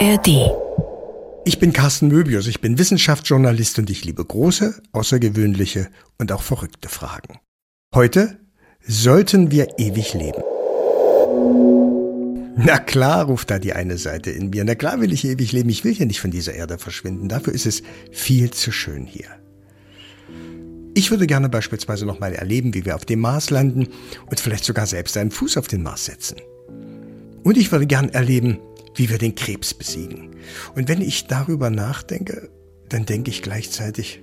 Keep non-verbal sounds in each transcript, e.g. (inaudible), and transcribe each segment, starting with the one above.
ARD. Ich bin Carsten Möbius, ich bin Wissenschaftsjournalist und ich liebe große, außergewöhnliche und auch verrückte Fragen. Heute sollten wir ewig leben. Na klar, ruft da die eine Seite in mir. Na klar will ich ewig leben. Ich will hier nicht von dieser Erde verschwinden. Dafür ist es viel zu schön hier. Ich würde gerne beispielsweise noch mal erleben, wie wir auf dem Mars landen und vielleicht sogar selbst einen Fuß auf den Mars setzen. Und ich würde gern erleben, wie wir den Krebs besiegen. Und wenn ich darüber nachdenke, dann denke ich gleichzeitig,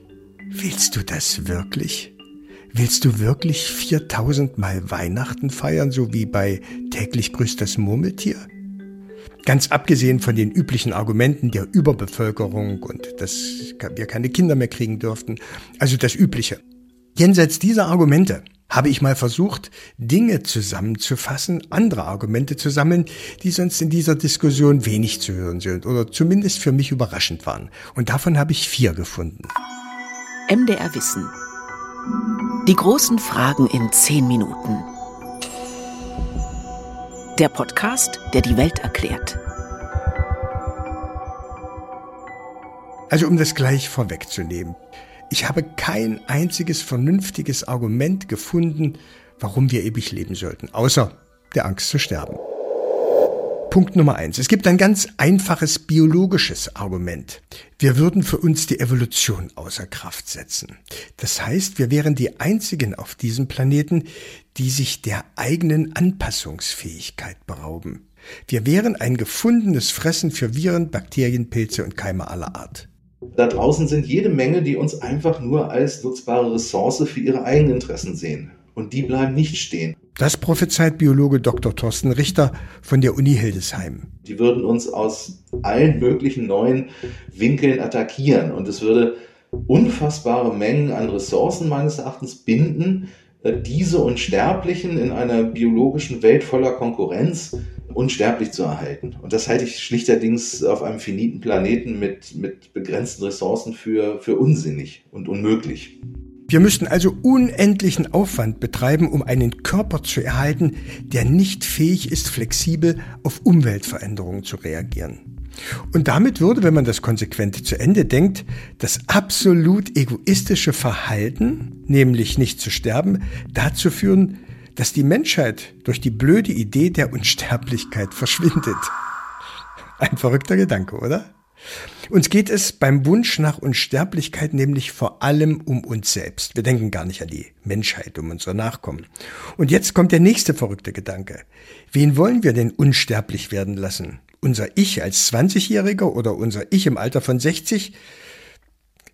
willst du das wirklich? Willst du wirklich 4000 Mal Weihnachten feiern, so wie bei täglich grüßt das Murmeltier? Ganz abgesehen von den üblichen Argumenten der Überbevölkerung und dass wir keine Kinder mehr kriegen dürften, also das Übliche. Jenseits dieser Argumente habe ich mal versucht, Dinge zusammenzufassen, andere Argumente zu sammeln, die sonst in dieser Diskussion wenig zu hören sind oder zumindest für mich überraschend waren. Und davon habe ich vier gefunden. MDR Wissen. Die großen Fragen in zehn Minuten. Der Podcast, der die Welt erklärt. Also um das gleich vorwegzunehmen. Ich habe kein einziges vernünftiges Argument gefunden, warum wir ewig leben sollten, außer der Angst zu sterben. Punkt Nummer eins. Es gibt ein ganz einfaches biologisches Argument. Wir würden für uns die Evolution außer Kraft setzen. Das heißt, wir wären die einzigen auf diesem Planeten, die sich der eigenen Anpassungsfähigkeit berauben. Wir wären ein gefundenes Fressen für Viren, Bakterien, Pilze und Keime aller Art. Da draußen sind jede Menge, die uns einfach nur als nutzbare Ressource für ihre eigenen Interessen sehen. Und die bleiben nicht stehen. Das prophezeit Biologe Dr. Thorsten Richter von der Uni Hildesheim. Die würden uns aus allen möglichen neuen Winkeln attackieren. Und es würde unfassbare Mengen an Ressourcen meines Erachtens binden, äh, diese Unsterblichen in einer biologischen Welt voller Konkurrenz unsterblich zu erhalten. Und das halte ich schlichterdings auf einem finiten Planeten mit, mit begrenzten Ressourcen für, für unsinnig und unmöglich. Wir müssten also unendlichen Aufwand betreiben, um einen Körper zu erhalten, der nicht fähig ist, flexibel auf Umweltveränderungen zu reagieren. Und damit würde, wenn man das konsequent zu Ende denkt, das absolut egoistische Verhalten, nämlich nicht zu sterben, dazu führen, dass die Menschheit durch die blöde Idee der Unsterblichkeit verschwindet. Ein verrückter Gedanke, oder? Uns geht es beim Wunsch nach Unsterblichkeit nämlich vor allem um uns selbst. Wir denken gar nicht an die Menschheit, um unsere Nachkommen. Und jetzt kommt der nächste verrückte Gedanke. Wen wollen wir denn unsterblich werden lassen? Unser Ich als 20-Jähriger oder unser Ich im Alter von 60?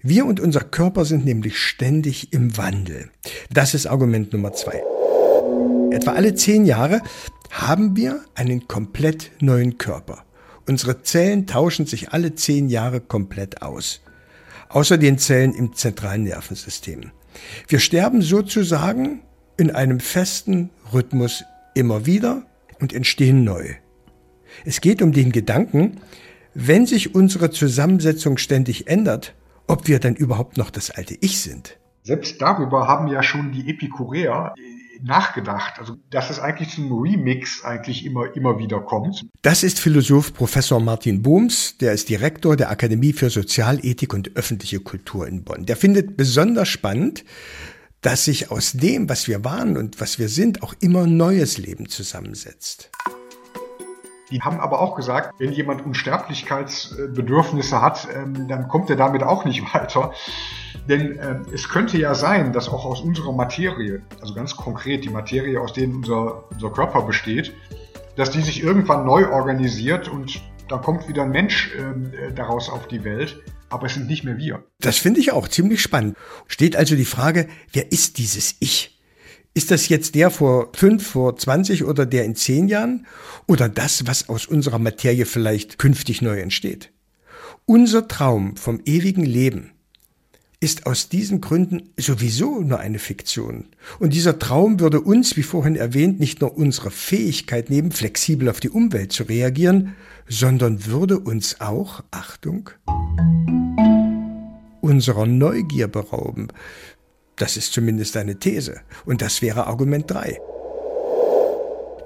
Wir und unser Körper sind nämlich ständig im Wandel. Das ist Argument Nummer zwei. Etwa alle zehn Jahre haben wir einen komplett neuen Körper. Unsere Zellen tauschen sich alle zehn Jahre komplett aus. Außer den Zellen im zentralen Nervensystem. Wir sterben sozusagen in einem festen Rhythmus immer wieder und entstehen neu. Es geht um den Gedanken, wenn sich unsere Zusammensetzung ständig ändert, ob wir dann überhaupt noch das alte Ich sind. Selbst darüber haben ja schon die Epikureer nachgedacht. Also, dass es eigentlich zum Remix eigentlich immer, immer wieder kommt. Das ist Philosoph Professor Martin Bohms, der ist Direktor der Akademie für Sozialethik und öffentliche Kultur in Bonn. Der findet besonders spannend, dass sich aus dem, was wir waren und was wir sind, auch immer neues Leben zusammensetzt. Die haben aber auch gesagt, wenn jemand Unsterblichkeitsbedürfnisse hat, ähm, dann kommt er damit auch nicht (laughs) weiter. Denn äh, es könnte ja sein, dass auch aus unserer Materie, also ganz konkret die Materie, aus der unser, unser Körper besteht, dass die sich irgendwann neu organisiert und dann kommt wieder ein Mensch ähm, äh, daraus auf die Welt, aber es sind nicht mehr wir. Das finde ich auch ziemlich spannend. Steht also die Frage, wer ist dieses Ich? Ist das jetzt der vor fünf, vor zwanzig oder der in zehn Jahren? Oder das, was aus unserer Materie vielleicht künftig neu entsteht? Unser Traum vom ewigen Leben ist aus diesen Gründen sowieso nur eine Fiktion. Und dieser Traum würde uns, wie vorhin erwähnt, nicht nur unsere Fähigkeit nehmen, flexibel auf die Umwelt zu reagieren, sondern würde uns auch, Achtung, unserer Neugier berauben, das ist zumindest eine These. Und das wäre Argument 3.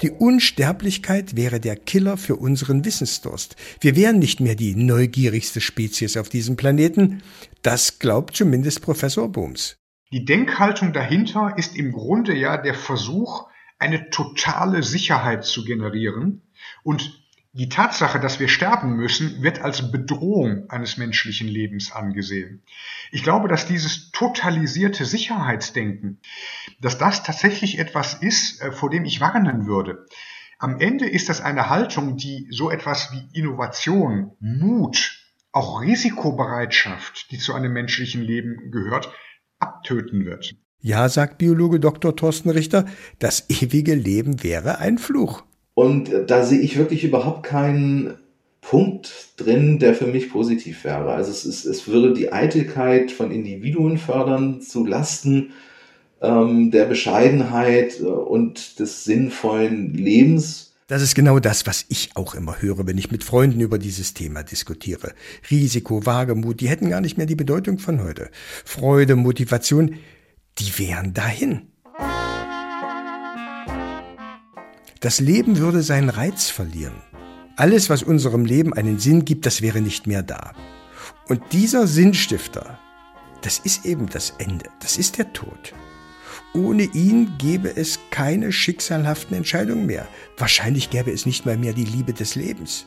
Die Unsterblichkeit wäre der Killer für unseren Wissensdurst. Wir wären nicht mehr die neugierigste Spezies auf diesem Planeten. Das glaubt zumindest Professor Booms. Die Denkhaltung dahinter ist im Grunde ja der Versuch, eine totale Sicherheit zu generieren und die Tatsache, dass wir sterben müssen, wird als Bedrohung eines menschlichen Lebens angesehen. Ich glaube, dass dieses totalisierte Sicherheitsdenken, dass das tatsächlich etwas ist, äh, vor dem ich warnen würde. Am Ende ist das eine Haltung, die so etwas wie Innovation, Mut, auch Risikobereitschaft, die zu einem menschlichen Leben gehört, abtöten wird. Ja, sagt Biologe Dr. Thorsten Richter, das ewige Leben wäre ein Fluch. Und da sehe ich wirklich überhaupt keinen Punkt drin, der für mich positiv wäre. Also es, ist, es würde die Eitelkeit von Individuen fördern zu Lasten ähm, der Bescheidenheit äh, und des sinnvollen Lebens. Das ist genau das, was ich auch immer höre, wenn ich mit Freunden über dieses Thema diskutiere. Risiko, Wagemut, die hätten gar nicht mehr die Bedeutung von heute. Freude, Motivation, die wären dahin. Das Leben würde seinen Reiz verlieren. Alles, was unserem Leben einen Sinn gibt, das wäre nicht mehr da. Und dieser Sinnstifter, das ist eben das Ende, das ist der Tod. Ohne ihn gäbe es keine schicksalhaften Entscheidungen mehr. Wahrscheinlich gäbe es nicht mal mehr die Liebe des Lebens.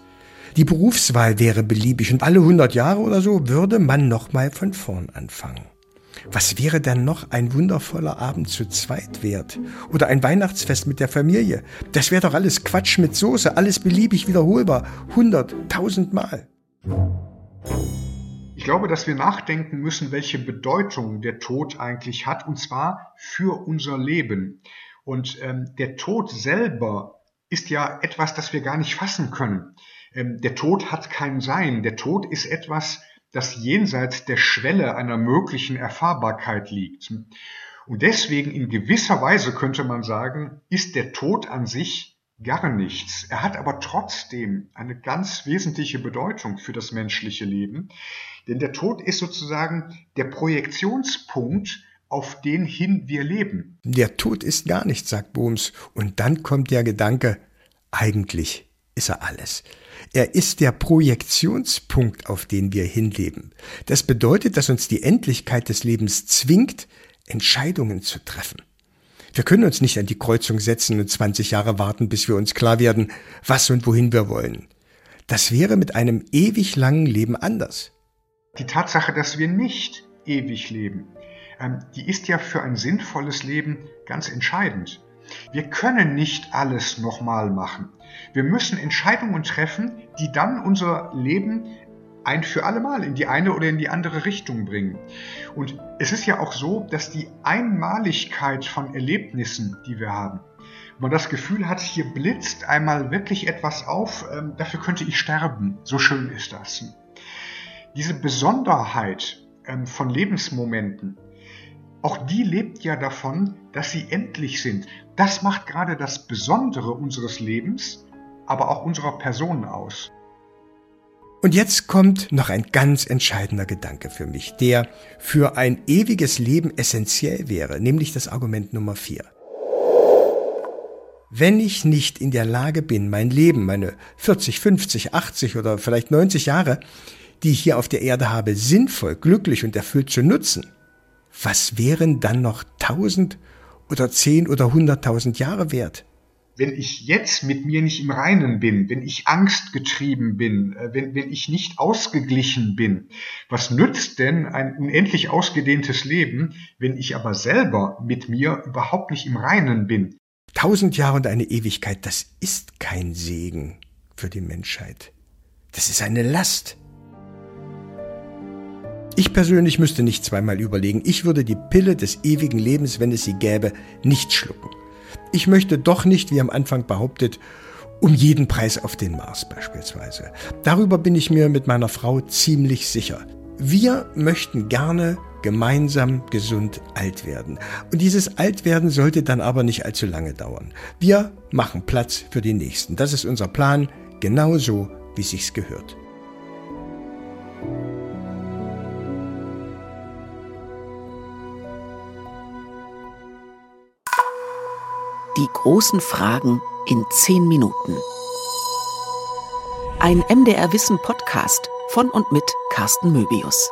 Die Berufswahl wäre beliebig und alle 100 Jahre oder so würde man nochmal von vorn anfangen. Was wäre denn noch ein wundervoller Abend zu zweit wert? Oder ein Weihnachtsfest mit der Familie? Das wäre doch alles Quatsch mit Soße, alles beliebig wiederholbar, hundert, tausendmal. Ich glaube, dass wir nachdenken müssen, welche Bedeutung der Tod eigentlich hat, und zwar für unser Leben. Und ähm, der Tod selber ist ja etwas, das wir gar nicht fassen können. Ähm, der Tod hat kein Sein. Der Tod ist etwas, das jenseits der Schwelle einer möglichen Erfahrbarkeit liegt. Und deswegen in gewisser Weise könnte man sagen, ist der Tod an sich gar nichts. Er hat aber trotzdem eine ganz wesentliche Bedeutung für das menschliche Leben, denn der Tod ist sozusagen der Projektionspunkt, auf den hin wir leben. Der Tod ist gar nichts, sagt Bohms, und dann kommt der Gedanke, eigentlich ist er alles. Er ist der Projektionspunkt, auf den wir hinleben. Das bedeutet, dass uns die Endlichkeit des Lebens zwingt, Entscheidungen zu treffen. Wir können uns nicht an die Kreuzung setzen und 20 Jahre warten, bis wir uns klar werden, was und wohin wir wollen. Das wäre mit einem ewig langen Leben anders. Die Tatsache, dass wir nicht ewig leben, ähm, die ist ja für ein sinnvolles Leben ganz entscheidend. Wir können nicht alles nochmal machen. Wir müssen Entscheidungen treffen, die dann unser Leben ein für alle Mal in die eine oder in die andere Richtung bringen. Und es ist ja auch so, dass die Einmaligkeit von Erlebnissen, die wir haben, man das Gefühl hat, hier blitzt einmal wirklich etwas auf, ähm, dafür könnte ich sterben. So schön ist das. Diese Besonderheit ähm, von Lebensmomenten, auch die lebt ja davon, dass sie endlich sind. Das macht gerade das Besondere unseres Lebens, aber auch unserer Person aus. Und jetzt kommt noch ein ganz entscheidender Gedanke für mich, der für ein ewiges Leben essentiell wäre, nämlich das Argument Nummer vier. Wenn ich nicht in der Lage bin, mein Leben, meine 40, 50, 80 oder vielleicht 90 Jahre, die ich hier auf der Erde habe, sinnvoll, glücklich und erfüllt zu nutzen, was wären dann noch tausend oder zehn oder hunderttausend Jahre wert? Wenn ich jetzt mit mir nicht im Reinen bin, wenn ich angstgetrieben bin, äh, wenn, wenn ich nicht ausgeglichen bin, was nützt denn ein unendlich ausgedehntes Leben, wenn ich aber selber mit mir überhaupt nicht im Reinen bin? Tausend Jahre und eine Ewigkeit, das ist kein Segen für die Menschheit. Das ist eine Last. Ich persönlich müsste nicht zweimal überlegen. Ich würde die Pille des ewigen Lebens, wenn es sie gäbe, nicht schlucken. Ich möchte doch nicht, wie am Anfang behauptet, um jeden Preis auf den Mars beispielsweise. Darüber bin ich mir mit meiner Frau ziemlich sicher. Wir möchten gerne gemeinsam gesund alt werden. Und dieses Altwerden sollte dann aber nicht allzu lange dauern. Wir machen Platz für die Nächsten. Das ist unser Plan, genauso wie sich's gehört. Die großen Fragen in 10 Minuten. Ein MDR Wissen Podcast von und mit Carsten Möbius.